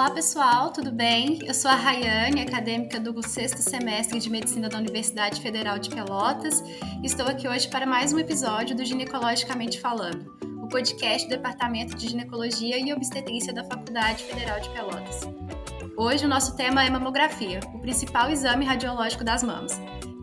Olá pessoal, tudo bem? Eu sou a Rayane, acadêmica do sexto semestre de Medicina da Universidade Federal de Pelotas. Estou aqui hoje para mais um episódio do Ginecologicamente Falando, o podcast do Departamento de Ginecologia e Obstetrícia da Faculdade Federal de Pelotas. Hoje o nosso tema é mamografia, o principal exame radiológico das mamas.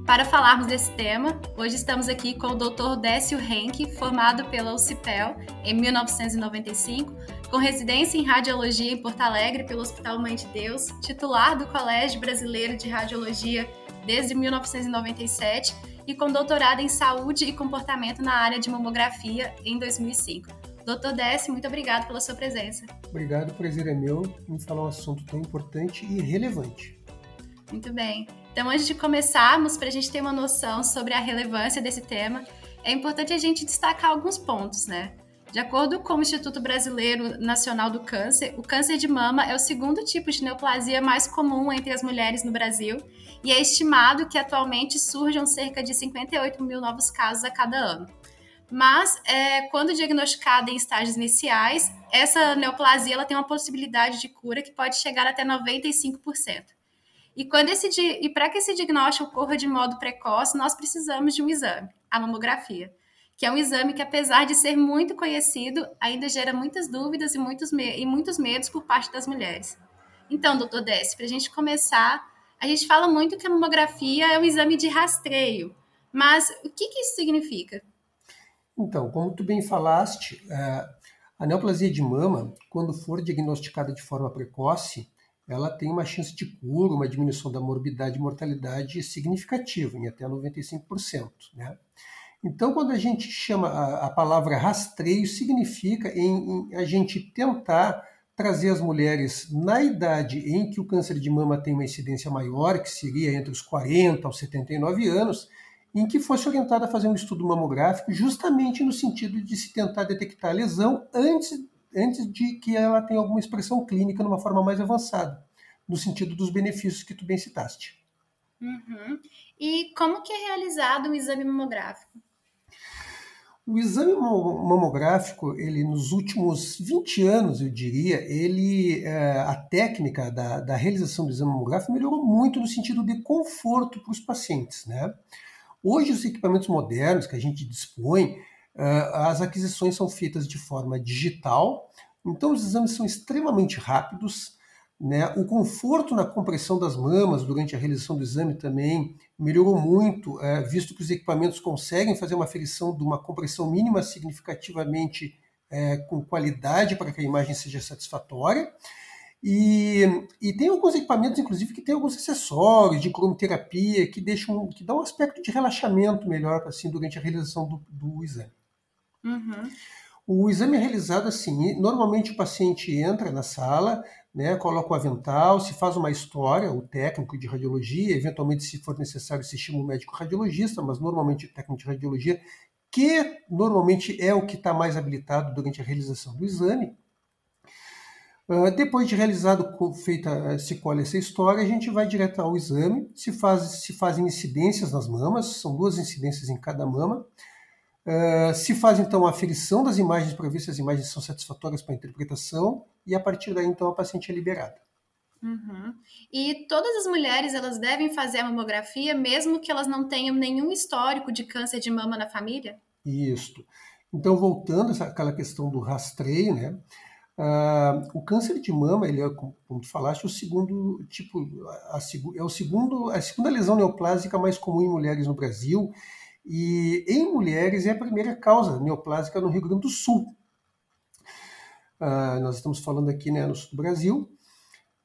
Para falarmos desse tema, hoje estamos aqui com o Dr. Décio Henke, formado pela UCPEL em 1995, com residência em radiologia em Porto Alegre pelo Hospital Mãe de Deus, titular do Colégio Brasileiro de Radiologia desde 1997 e com doutorado em saúde e comportamento na área de mamografia em 2005. Doutor Décio, muito obrigado pela sua presença. Obrigado, prazer é meu em falar um assunto tão importante e relevante. Muito bem. Então, antes de começarmos, para a gente ter uma noção sobre a relevância desse tema, é importante a gente destacar alguns pontos, né? De acordo com o Instituto Brasileiro Nacional do Câncer, o câncer de mama é o segundo tipo de neoplasia mais comum entre as mulheres no Brasil e é estimado que atualmente surjam cerca de 58 mil novos casos a cada ano. Mas, é, quando diagnosticada em estágios iniciais, essa neoplasia ela tem uma possibilidade de cura que pode chegar até 95%. E, e para que esse diagnóstico ocorra de modo precoce, nós precisamos de um exame, a mamografia, que é um exame que, apesar de ser muito conhecido, ainda gera muitas dúvidas e muitos, e muitos medos por parte das mulheres. Então, doutor Décio, para a gente começar, a gente fala muito que a mamografia é um exame de rastreio, mas o que, que isso significa? Então, como tu bem falaste, é, a neoplasia de mama, quando for diagnosticada de forma precoce, ela tem uma chance de cura, uma diminuição da morbidade e mortalidade significativa, em até 95%. Né? Então, quando a gente chama a, a palavra rastreio, significa em, em, a gente tentar trazer as mulheres na idade em que o câncer de mama tem uma incidência maior, que seria entre os 40 aos 79 anos, em que fosse orientada a fazer um estudo mamográfico, justamente no sentido de se tentar detectar a lesão antes antes de que ela tenha alguma expressão clínica numa forma mais avançada, no sentido dos benefícios que tu bem citaste. Uhum. E como que é realizado o exame mamográfico? O exame mamográfico, ele nos últimos 20 anos, eu diria, ele é, a técnica da, da realização do exame mamográfico melhorou muito no sentido de conforto para os pacientes, né? Hoje os equipamentos modernos que a gente dispõe, ah, as aquisições são feitas de forma digital, então os exames são extremamente rápidos. Né? O conforto na compressão das mamas durante a realização do exame também melhorou muito, é, visto que os equipamentos conseguem fazer uma aferição de uma compressão mínima significativamente é, com qualidade para que a imagem seja satisfatória. E, e, tem alguns equipamentos, inclusive, que tem alguns acessórios de cromoterapia que deixam, que dão um aspecto de relaxamento melhor assim durante a realização do, do exame. Uhum. O exame é realizado assim: normalmente o paciente entra na sala, né, coloca o avental, se faz uma história, o técnico de radiologia, eventualmente, se for necessário, se chama o médico radiologista, mas normalmente o técnico de radiologia, que normalmente é o que está mais habilitado durante a realização do exame. Uh, depois de realizado, feita, se colhe essa história, a gente vai direto ao exame, se, faz, se fazem incidências nas mamas, são duas incidências em cada mama. Uh, se faz então a aferição das imagens para ver se as imagens são satisfatórias para a interpretação e a partir daí então a paciente é liberada. Uhum. E todas as mulheres elas devem fazer a mamografia mesmo que elas não tenham nenhum histórico de câncer de mama na família? Isso. Então voltando àquela questão do rastreio, né? Uh, o câncer de mama, ele é, como tu falaste, o segundo tipo, a, a, é o segundo, a segunda lesão neoplásica mais comum em mulheres no Brasil e em mulheres é a primeira causa neoplásica no Rio Grande do Sul. Uh, nós estamos falando aqui né, no sul do Brasil.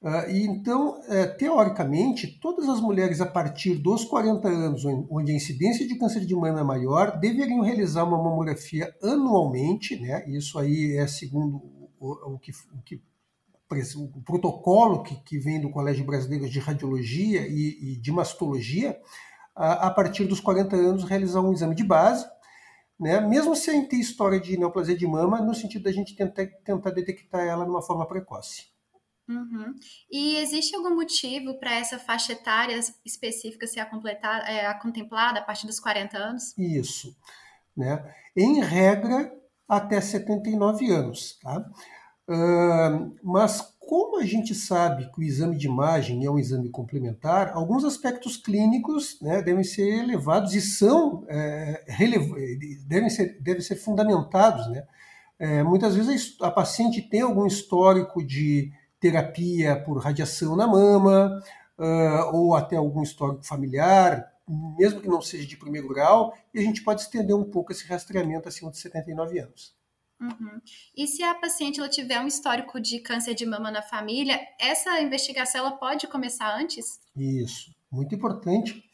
Uh, e então, uh, teoricamente, todas as mulheres a partir dos 40 anos, onde a incidência de câncer de mama é maior, deveriam realizar uma mamografia anualmente, né? Isso aí é segundo o, o, que, o, que, o protocolo que, que, vem do Colégio Brasileiro de Radiologia e, e de Mastologia, a, a partir dos 40 anos, realizar um exame de base, né? mesmo sem ter história de neoplasia de mama, no sentido da gente tentar, tentar detectar ela de uma forma precoce. Uhum. E existe algum motivo para essa faixa etária específica ser a, é, a contemplada a partir dos 40 anos? Isso. Né? Em regra, até 79 anos. Tá? Uh, mas a gente sabe que o exame de imagem é um exame complementar, alguns aspectos clínicos né, devem ser levados e são é, devem, ser, devem ser fundamentados. Né? É, muitas vezes a paciente tem algum histórico de terapia por radiação na mama, uh, ou até algum histórico familiar, mesmo que não seja de primeiro grau, e a gente pode estender um pouco esse rastreamento acima de 79 anos. Uhum. E se a paciente ela tiver um histórico de câncer de mama na família, essa investigação ela pode começar antes? Isso, muito importante,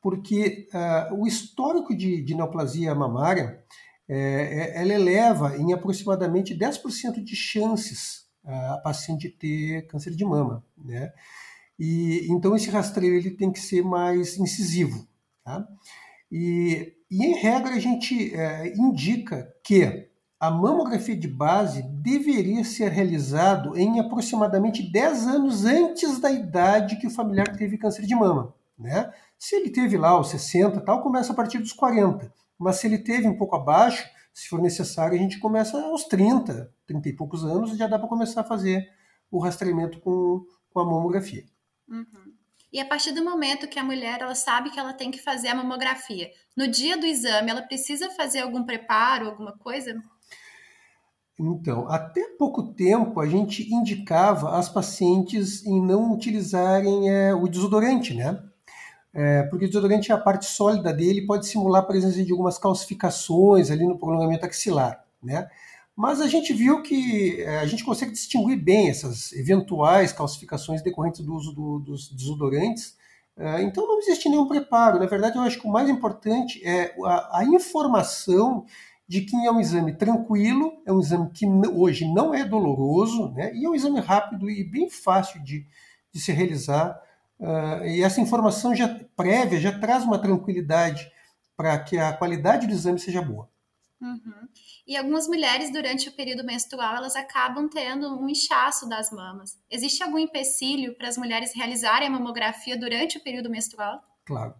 porque uh, o histórico de, de neoplasia mamária é, ela eleva em aproximadamente 10% de chances a paciente ter câncer de mama, né? E então esse rastreio ele tem que ser mais incisivo, tá? E, e em regra a gente é, indica que a mamografia de base deveria ser realizado em aproximadamente 10 anos antes da idade que o familiar teve câncer de mama. Né? Se ele teve lá os 60, tal, começa a partir dos 40. Mas se ele teve um pouco abaixo, se for necessário, a gente começa aos 30, 30 e poucos anos, e já dá para começar a fazer o rastreamento com, com a mamografia. Uhum. E a partir do momento que a mulher ela sabe que ela tem que fazer a mamografia, no dia do exame, ela precisa fazer algum preparo, alguma coisa? Então, até pouco tempo a gente indicava as pacientes em não utilizarem é, o desodorante, né? É, porque o desodorante, a parte sólida dele pode simular a presença de algumas calcificações ali no prolongamento axilar, né? Mas a gente viu que é, a gente consegue distinguir bem essas eventuais calcificações decorrentes do uso do, dos desodorantes. É, então não existe nenhum preparo. Na verdade, eu acho que o mais importante é a, a informação de que é um exame tranquilo, é um exame que hoje não é doloroso, né? e é um exame rápido e bem fácil de, de se realizar. Uh, e essa informação já prévia já traz uma tranquilidade para que a qualidade do exame seja boa. Uhum. E algumas mulheres, durante o período menstrual, elas acabam tendo um inchaço das mamas. Existe algum empecilho para as mulheres realizarem a mamografia durante o período menstrual? Claro.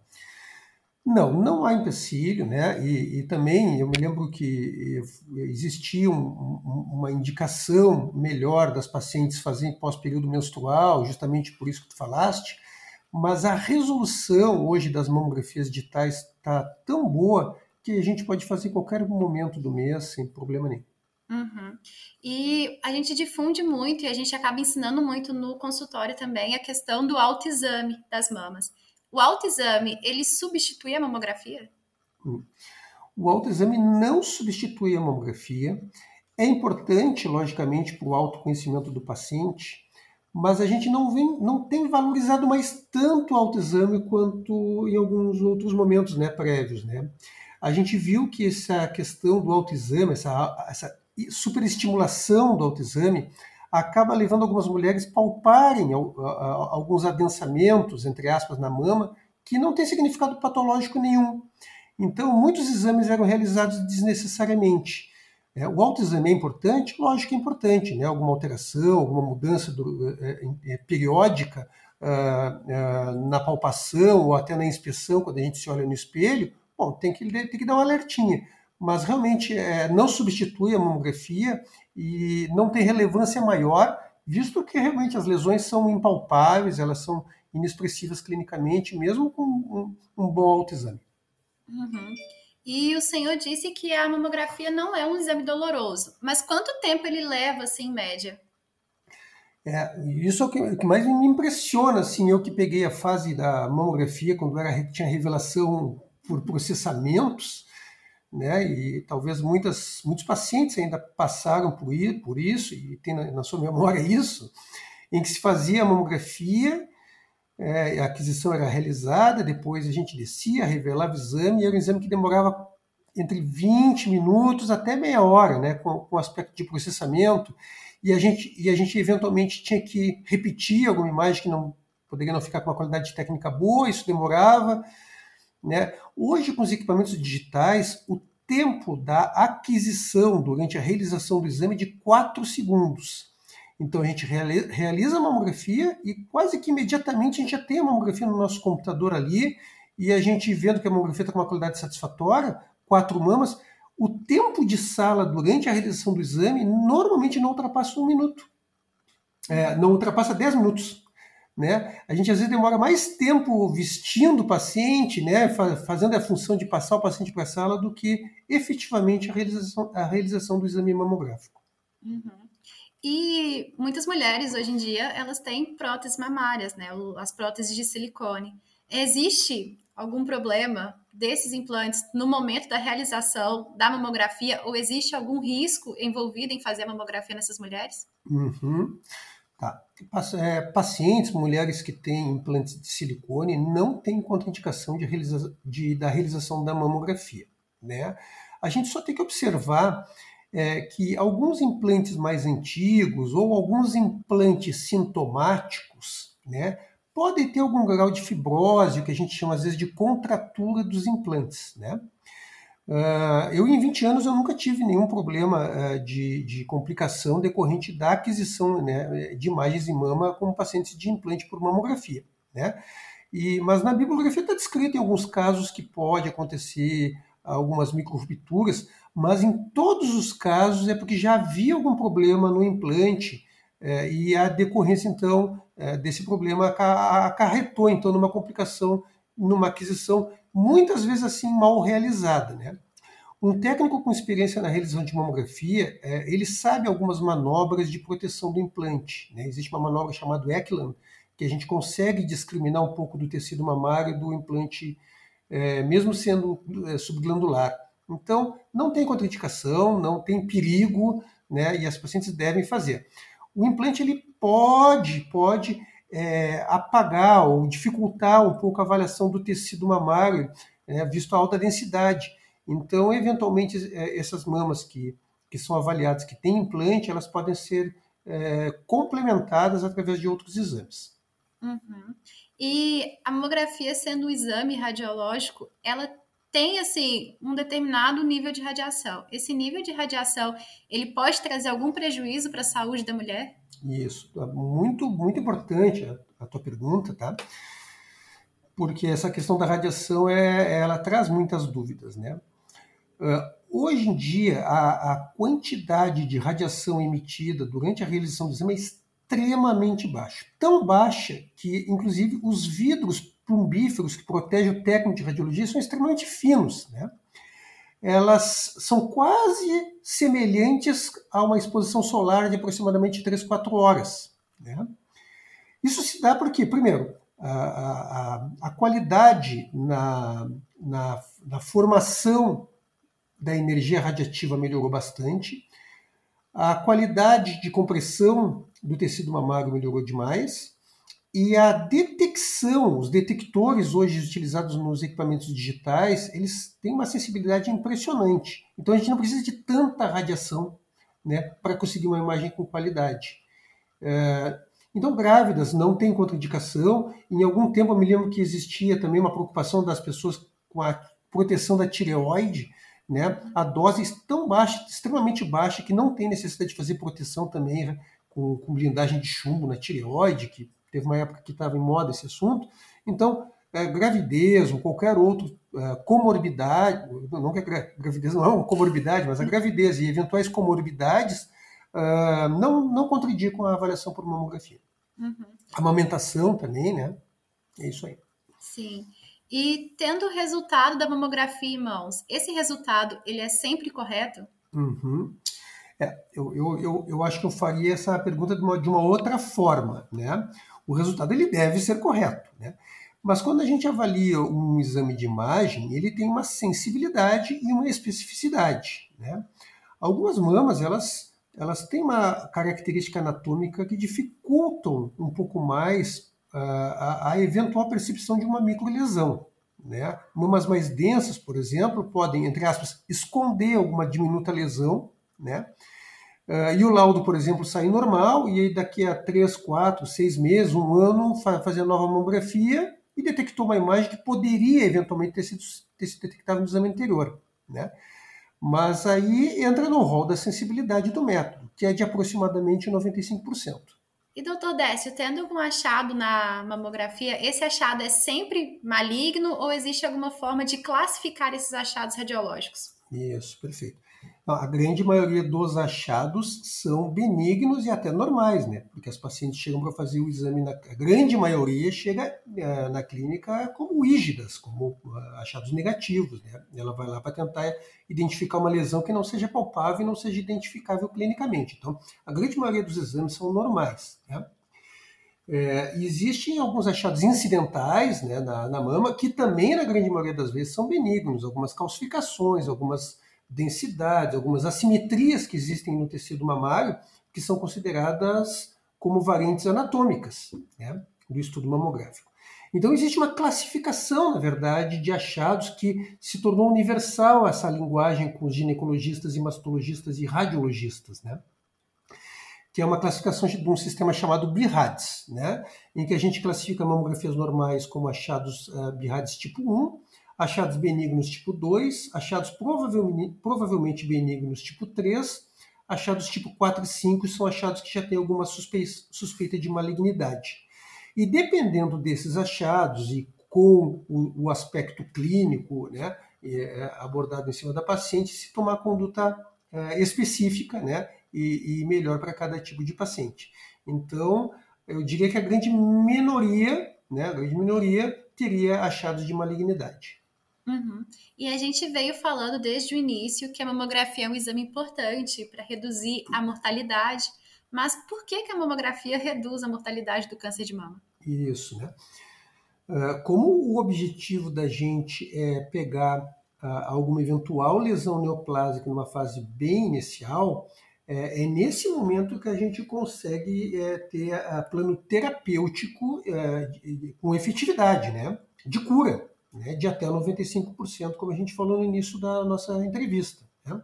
Não, não há empecilho, né? E, e, também eu me lembro que existia um, uma indicação melhor das pacientes fazerem pós-período menstrual, justamente por isso que tu falaste, mas a resolução hoje das mamografias digitais está tão boa que a gente pode fazer em qualquer momento do mês sem problema nenhum. Uhum. E a gente difunde muito e a gente acaba ensinando muito no consultório também a questão do autoexame das mamas. O autoexame, ele substitui a mamografia? Hum. O autoexame não substitui a mamografia. É importante, logicamente, para o autoconhecimento do paciente, mas a gente não, vem, não tem valorizado mais tanto o autoexame quanto em alguns outros momentos né, prévios. Né? A gente viu que essa questão do autoexame, essa, essa superestimulação do autoexame, acaba levando algumas mulheres a palparem alguns adensamentos, entre aspas, na mama, que não tem significado patológico nenhum. Então, muitos exames eram realizados desnecessariamente. É, o autoexame é importante? Lógico que é importante, né? alguma alteração, alguma mudança do, é, é, periódica uh, uh, na palpação ou até na inspeção, quando a gente se olha no espelho, bom, tem que, tem que dar uma alertinha. Mas realmente é, não substitui a mamografia e não tem relevância maior, visto que realmente as lesões são impalpáveis, elas são inexpressivas clinicamente, mesmo com um, um bom autoexame. Uhum. E o senhor disse que a mamografia não é um exame doloroso, mas quanto tempo ele leva, assim, em média? É, isso é o que, o que, mais me impressiona, assim, eu que peguei a fase da mamografia, quando era, tinha revelação por processamentos, né? E talvez muitas, muitos pacientes ainda passaram por, por isso e tem na, na sua memória isso, em que se fazia a mamografia, é, a aquisição era realizada, depois a gente descia, revelava o exame, e era um exame que demorava entre 20 minutos até meia hora, né, com, com aspecto de processamento, e a gente e a gente eventualmente tinha que repetir alguma imagem que não poderia não ficar com uma qualidade técnica boa, isso demorava, né? Hoje, com os equipamentos digitais, o tempo da aquisição durante a realização do exame é de 4 segundos. Então a gente realiza a mamografia e quase que imediatamente a gente já tem a mamografia no nosso computador ali e a gente vendo que a mamografia está com uma qualidade satisfatória, quatro mamas, o tempo de sala durante a realização do exame normalmente não ultrapassa um minuto. É, não ultrapassa 10 minutos. Né? A gente às vezes demora mais tempo vestindo o paciente, né, fazendo a função de passar o paciente para a sala, do que efetivamente a realização, a realização do exame mamográfico. Uhum. E muitas mulheres hoje em dia elas têm próteses mamárias, né, as próteses de silicone. Existe algum problema desses implantes no momento da realização da mamografia ou existe algum risco envolvido em fazer a mamografia nessas mulheres? Uhum. Tá. É, pacientes, mulheres que têm implantes de silicone, não têm contraindicação de realiza de, da realização da mamografia. Né? A gente só tem que observar é, que alguns implantes mais antigos ou alguns implantes sintomáticos né, podem ter algum grau de fibrose, o que a gente chama às vezes de contratura dos implantes. Né? Uh, eu, em 20 anos, eu nunca tive nenhum problema uh, de, de, complicação decorrente da aquisição né, de imagens de mama com pacientes de implante por mamografia. Né? E, mas na bibliografia está descrito em alguns casos que pode acontecer algumas microrupturas, mas em todos os casos é porque já havia algum problema no implante uh, e a decorrência, então, eh, desse problema acarretou, então, numa complicação, numa aquisição muitas vezes assim mal realizada. Né? Um técnico com experiência na realização de mamografia, é, ele sabe algumas manobras de proteção do implante. Né? Existe uma manobra chamada Eckland, que a gente consegue discriminar um pouco do tecido mamário do implante, é, mesmo sendo é, subglandular. Então, não tem contraindicação, não tem perigo, né? e as pacientes devem fazer. O implante ele pode, pode é, apagar ou dificultar um pouco a avaliação do tecido mamário, né, visto a alta densidade. Então, eventualmente, é, essas mamas que, que são avaliadas, que têm implante, elas podem ser é, complementadas através de outros exames. Uhum. E a mamografia, sendo um exame radiológico, ela tem assim um determinado nível de radiação. Esse nível de radiação, ele pode trazer algum prejuízo para a saúde da mulher? Isso, é muito, muito importante a, a, tua pergunta, tá? Porque essa questão da radiação, é, ela traz muitas dúvidas, né? Uh, hoje em dia, a, a, quantidade de radiação emitida durante a realização do exame é extremamente baixa. Tão baixa que, inclusive, os vidros plumbíferos que protegem o técnico de radiologia são extremamente finos, né? Elas são quase semelhantes a uma exposição solar de aproximadamente 3, 4 horas. Né? Isso se dá porque, primeiro, a, a, a qualidade na, na, na, formação da energia radiativa melhorou bastante, a qualidade de compressão do tecido mamário melhorou demais, e a detecção, os detectores hoje utilizados nos equipamentos digitais, eles têm uma sensibilidade impressionante. Então a gente não precisa de tanta radiação né, para conseguir uma imagem com qualidade. É, então, grávidas não têm contraindicação. Em algum tempo eu me lembro que existia também uma preocupação das pessoas com a proteção da tireoide, né? A dose é tão baixa, extremamente baixa, que não tem necessidade de fazer proteção também né, com, com blindagem de chumbo na tireoide, que teve uma época que estava em moda esse assunto. Então, é, gravidez ou qualquer outro é, comorbidade, não que a gravidez não é uma comorbidade, mas a gravidez e eventuais comorbidades uh, não, não contraindicam a avaliação por mamografia. Uhum. Amamentação também, né? É isso aí. Sim. E tendo o resultado da mamografia em mãos, esse resultado ele é sempre correto? Uhum. É, eu, eu, eu, eu, acho que eu faria essa pergunta de uma, de uma outra forma, né? O resultado ele deve ser correto. Né? Mas quando a gente avalia um exame de imagem, ele tem uma sensibilidade e uma especificidade. Né? Algumas mamas, elas, elas têm uma característica anatômica que dificultam um pouco mais uh, a, a, eventual percepção de uma microlesão. Né? Mamas mais densas, por exemplo, podem, entre aspas, esconder alguma diminuta lesão, né? Uh, e o laudo, por exemplo, sai normal, e aí daqui a 3, 4, 6 meses, um ano, fa fazer a nova mamografia e detectou uma imagem que poderia eventualmente ter sido, ter sido detectada no exame anterior. Né? Mas aí entra no rol da sensibilidade do método, que é de aproximadamente 95%. E doutor Décio, tendo algum achado na mamografia, esse achado é sempre maligno ou existe alguma forma de classificar esses achados radiológicos? Isso, perfeito. A grande maioria dos achados são benignos e até normais, né? Porque as pacientes chegam para fazer o exame, na, a grande maioria chega uh, na clínica como rígidas, como uh, achados negativos, né? Ela vai lá para tentar identificar uma lesão que não seja palpável e não seja identificável clinicamente. Então, a grande maioria dos exames são normais, né? É, existem alguns achados incidentais né, na, na, mama, que também, na grande maioria das vezes, são benignos, algumas calcificações, algumas densidades, algumas assimetrias que existem no tecido mamário, que são consideradas como variantes anatômicas né, do estudo mamográfico. Então, existe uma classificação, na verdade, de achados que se tornou universal essa linguagem com os ginecologistas e mastologistas e radiologistas. Né? que é uma classificação de um sistema chamado BIRADS, né? em que a gente classifica mamografias normais como achados uh, BIRADS tipo 1, achados benignos tipo 2, achados provavelmente, benignos tipo 3, achados tipo 4 e 5 são achados que já têm alguma suspeita, de malignidade. E dependendo desses achados e com o, aspecto clínico né, é, abordado em cima da paciente, se tomar conduta uh, específica, né, e, e melhor para cada tipo de paciente. Então, eu diria que a grande minoria, né, a grande minoria teria achados de malignidade. Uhum. E a gente veio falando desde o início que a mamografia é um exame importante para reduzir a mortalidade, mas por que, que a mamografia reduz a mortalidade do câncer de mama? Isso, né? Ah, como o objetivo da gente é pegar ah, alguma eventual lesão neoplásica numa fase bem inicial, é, é, nesse momento que a gente consegue é, ter a, plano terapêutico é, com efetividade, né? De cura, né? De até 95%, como a gente falou no início da nossa entrevista. Né?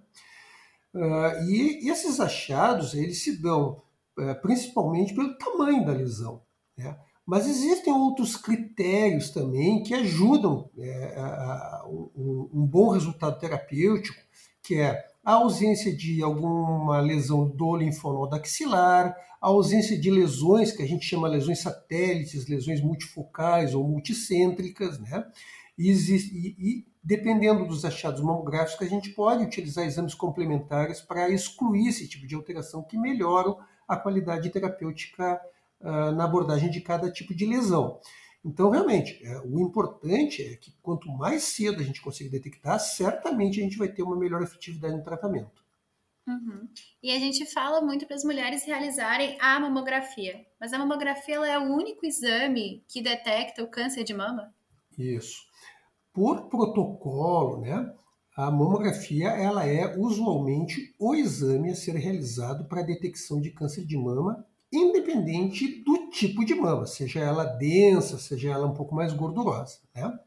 Uh, e, esses achados, eles se dão é, principalmente pelo tamanho da lesão, né? Mas existem outros critérios também que ajudam a, um, um bom resultado terapêutico, que é a ausência de alguma lesão do linfonodo axilar, a ausência de lesões que a gente chama lesões satélites, lesões multifocais ou multicêntricas, né? E, existe, e, e dependendo dos achados mamográficos, a gente pode utilizar exames complementares para excluir esse tipo de alteração que melhoram a qualidade terapêutica uh, na abordagem de cada tipo de lesão. Então, realmente, é, o importante é que quanto mais cedo a gente conseguir detectar, certamente a gente vai ter uma melhor efetividade no tratamento. Uhum. E a gente fala muito para as mulheres realizarem a mamografia, mas a mamografia é o único exame que detecta o câncer de mama? Isso. Por protocolo, né, a mamografia ela é usualmente o exame a ser realizado para a detecção de câncer de mama independente do tipo de mama, seja ela densa, seja ela um pouco mais gordurosa. Né?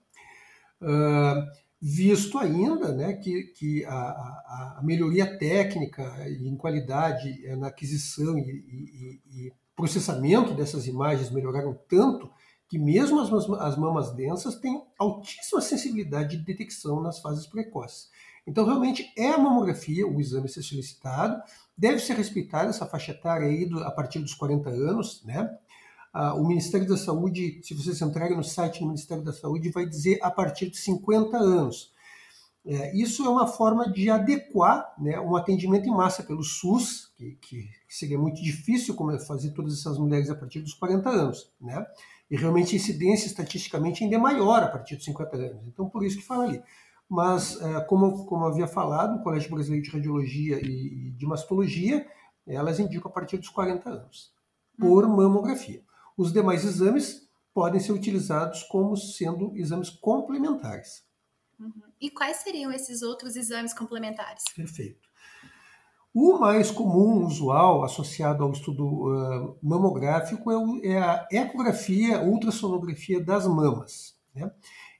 Uh, visto ainda né, que, que a, a, a, melhoria técnica em qualidade eh, na aquisição e, e, e, processamento dessas imagens melhoraram tanto que mesmo as, as mamas densas têm altíssima sensibilidade de detecção nas fases precoces. Então, realmente, é a mamografia, o exame a ser solicitado, deve ser respeitada essa faixa etária aí do, a partir dos 40 anos, né? Ah, o Ministério da Saúde, se vocês entrarem no site do Ministério da Saúde, vai dizer a partir de 50 anos. É, isso é uma forma de adequar né, um atendimento em massa pelo SUS, que, que, seria muito difícil como fazer todas essas mulheres a partir dos 40 anos. Né? E realmente a incidência estatisticamente ainda é maior a partir dos 50 anos. Então, por isso que fala ali mas, é, como, como havia falado, o Colégio Brasileiro de Radiologia e de Mastologia, elas indicam a partir dos 40 anos, por uhum. mamografia. Os demais exames podem ser utilizados como sendo exames complementares. Uhum. E quais seriam esses outros exames complementares? Perfeito. O mais comum, usual, associado ao estudo uh, mamográfico é, o, é, a ecografia, ultrassonografia das mamas. Né?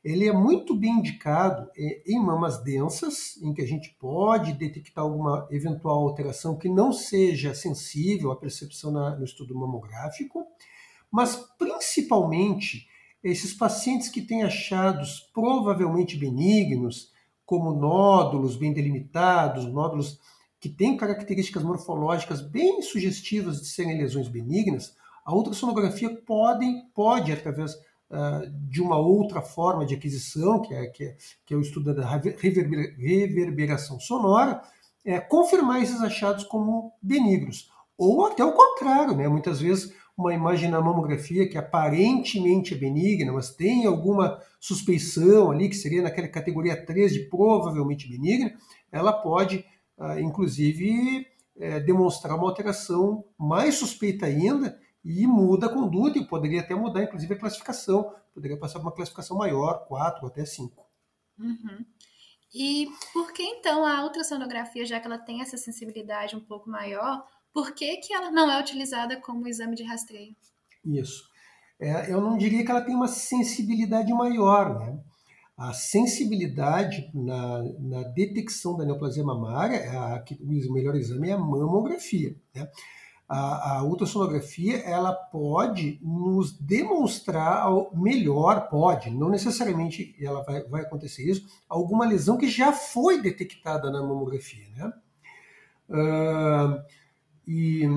ele é muito bem indicado é, em mamas densas, em que a gente pode detectar alguma eventual alteração que não seja sensível à percepção na, no estudo mamográfico, mas principalmente esses pacientes que têm achados provavelmente benignos, como nódulos bem delimitados, nódulos que têm características morfológicas bem sugestivas de serem lesões benignas, a ultrassonografia pode, pode através uh, de uma outra forma de aquisição, que é, que é, que é o estudo da reverberação sonora, é, confirmar esses achados como benignos. Ou até o contrário, né? muitas vezes uma imagem na mamografia que aparentemente é benigna, mas tem alguma suspeição ali, que seria naquela categoria 3 de provavelmente benigna, ela pode, inclusive, é, demonstrar uma alteração mais suspeita ainda e muda a conduta e poderia até mudar, inclusive, a classificação. Poderia passar para uma classificação maior, 4 até 5. Uhum. E por que então a ultrassonografia, já que ela tem essa sensibilidade um pouco maior, por que, que ela não é utilizada como exame de rastreio? Isso. É, eu não diria que ela tem uma sensibilidade maior, né? A sensibilidade na, na detecção da neoplasia mamária, a, o melhor exame é a mamografia. Né? A, a, ultrassonografia ela pode nos demonstrar melhor, pode, não necessariamente ela vai, vai acontecer isso, alguma lesão que já foi detectada na mamografia. Né? Uh, e,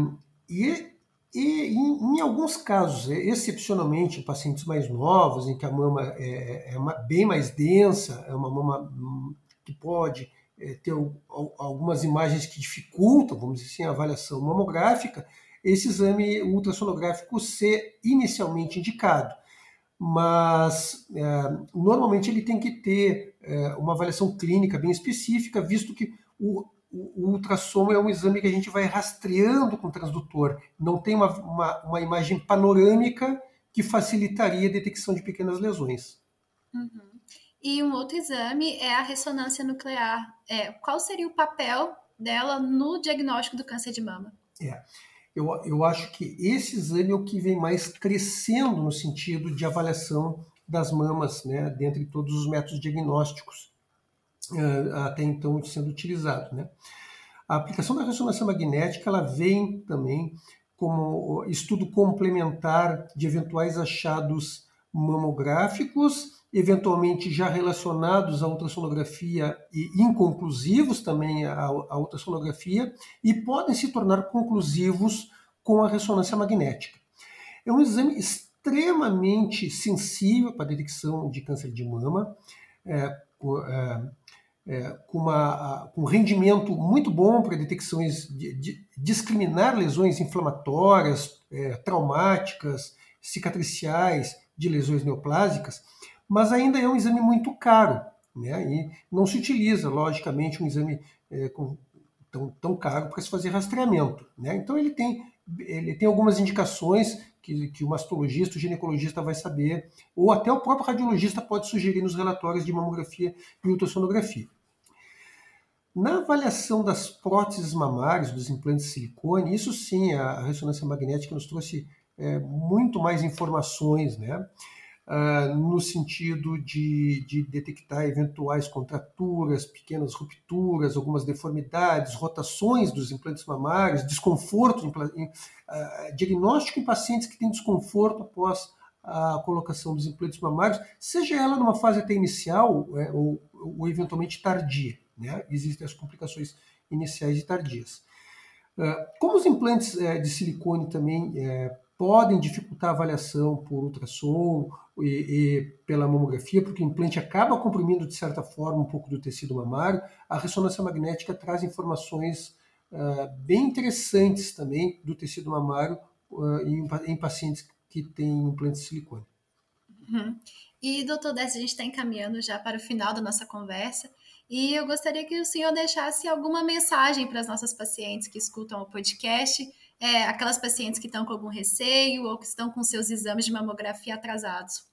e, e em, em, alguns casos, excepcionalmente em pacientes mais novos, em que a mama é, é uma, bem mais densa, é uma mama hum, que pode é, ter algumas imagens que dificultam, vamos dizer assim, a avaliação mamográfica, esse exame ultrassonográfico ser inicialmente indicado. Mas é, normalmente ele tem que ter é, uma avaliação clínica bem específica, visto que o, o, ultrassom é um exame que a gente vai rastreando com o transdutor. Não tem uma, uma, uma imagem panorâmica que facilitaria a detecção de pequenas lesões. Uhum. E um outro exame é a ressonância nuclear. É, qual seria o papel dela no diagnóstico do câncer de mama? É. Eu, eu acho que esse exame é o que vem mais crescendo no sentido de avaliação das mamas, né, dentre todos os métodos diagnósticos. Eh, até então sendo utilizado. Né? A aplicação da ressonância magnética ela vem também como estudo complementar de eventuais achados mamográficos, eventualmente já relacionados à ultrassonografia e inconclusivos também à, à ultrassonografia, e podem se tornar conclusivos com a ressonância magnética. É um exame extremamente sensível para a detecção de câncer de mama, é, é, é, com, uma, com um rendimento muito bom para detecções de, de discriminar lesões inflamatórias, é, traumáticas, cicatriciais de lesões neoplásicas, mas ainda é um exame muito caro, né? E não se utiliza, logicamente, um exame é, com, tão, tão caro para se fazer rastreamento, né? Então ele tem ele tem algumas indicações que, que o mastologista, o ginecologista vai saber, ou até o próprio radiologista pode sugerir nos relatórios de mamografia e ultrassonografia. Na avaliação das próteses mamárias, dos implantes de silicone, isso sim, a ressonância magnética nos trouxe é, muito mais informações, né? Ah, no sentido de, de, detectar eventuais contraturas, pequenas rupturas, algumas deformidades, rotações dos implantes mamários, desconforto, em, uh, diagnóstico em pacientes que têm desconforto após a colocação dos implantes mamários, seja ela numa fase até inicial é, ou, ou eventualmente tardia. Né? Existem as complicações iniciais e tardias. Ah, como os implantes eh, de silicone também eh, podem dificultar a avaliação por ultrassom e, e, pela mamografia, porque o implante acaba comprimindo de certa forma um pouco do tecido mamário, a ressonância magnética traz informações uh, bem interessantes também do tecido mamário uh, em, em, pacientes que têm implantes de silicone. Uhum. E, doutor Décio, a gente está encaminhando já para o final da nossa conversa. E eu gostaria que o senhor deixasse alguma mensagem para as nossas pacientes que escutam o podcast, é, aquelas pacientes que estão com algum receio ou que estão com seus exames de mamografia atrasados.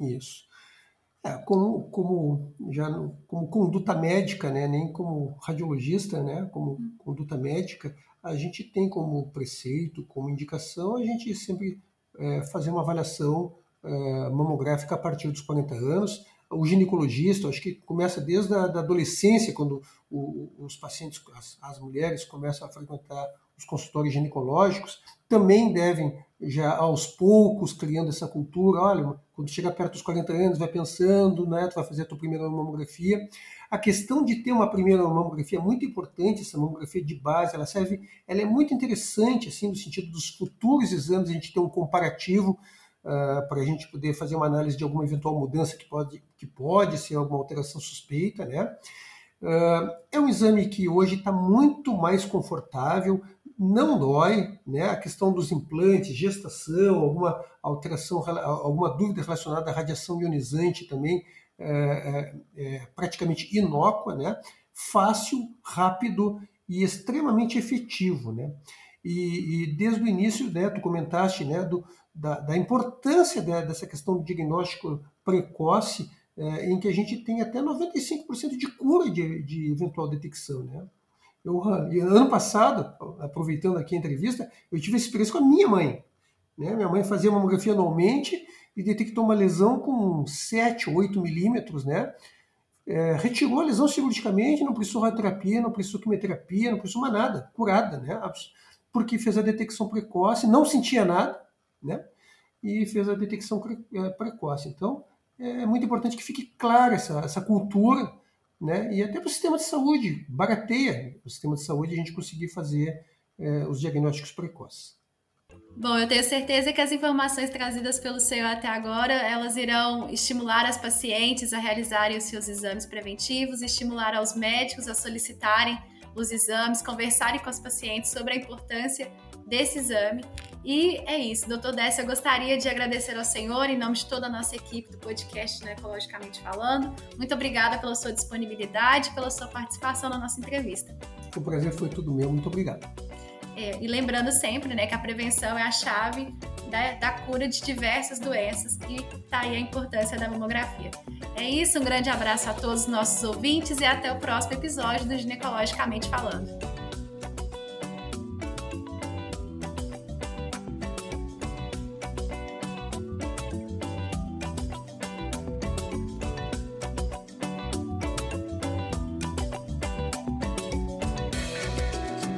Isso. É, como, como, já, como conduta médica, né, nem como radiologista, né, como hum. conduta médica, a gente tem como preceito, como indicação, a gente sempre é, fazer uma avaliação é, mamográfica a partir dos 40 anos, o ginecologista, acho que começa desde a da adolescência, quando o, os pacientes, as, as, mulheres começam a frequentar os consultórios ginecológicos, também devem já aos poucos criando essa cultura, olha, quando chega perto dos 40 anos, vai pensando, né, tu vai fazer a tua primeira mamografia. A questão de ter uma primeira mamografia é muito importante, essa mamografia de base, ela serve, ela é muito interessante, assim, no sentido dos futuros exames, a gente ter um comparativo uh, para a gente poder fazer uma análise de alguma eventual mudança que pode, que pode ser alguma alteração suspeita, né? Uh, é um exame que hoje está muito mais confortável, não dói, né? A questão dos implantes, gestação, alguma alteração, alguma dúvida relacionada à radiação ionizante também é, é, é praticamente inócua, né? Fácil, rápido e extremamente efetivo, né? E, e desde o início, né, tu comentaste, né, do, da, da importância dessa questão do diagnóstico precoce, é, em que a gente tem até 95% de cura de, de eventual detecção, né? Eu, ano passado, aproveitando aqui a entrevista, eu tive essa experiência com a minha mãe. Né? Minha mãe fazia mamografia anualmente e detectou uma lesão com 7, 8 milímetros, né? É, retirou a lesão cirurgicamente, não precisou radioterapia, não precisou quimioterapia, não precisou mais nada, curada, né? Porque fez a detecção precoce, não sentia nada, né? E fez a detecção é, precoce. Então, é muito importante que fique clara essa, essa cultura né? E até para o sistema de saúde, barateia o sistema de saúde a gente conseguir fazer é, os diagnósticos precoces. Bom, eu tenho certeza que as informações trazidas pelo senhor até agora, elas irão estimular as pacientes a realizarem os seus exames preventivos, estimular aos médicos a solicitarem os exames, conversarem com as pacientes sobre a importância desse exame. E é isso, doutor Décio, eu gostaria de agradecer ao senhor, em nome de toda a nossa equipe do podcast né, Ecologicamente Falando. Muito obrigada pela sua disponibilidade, pela sua participação na nossa entrevista. O prazer foi tudo meu, muito obrigado. É, e lembrando sempre né, que a prevenção é a chave da, da cura de diversas doenças e está aí a importância da mamografia. É isso, um grande abraço a todos os nossos ouvintes e até o próximo episódio do Ginecologicamente Falando.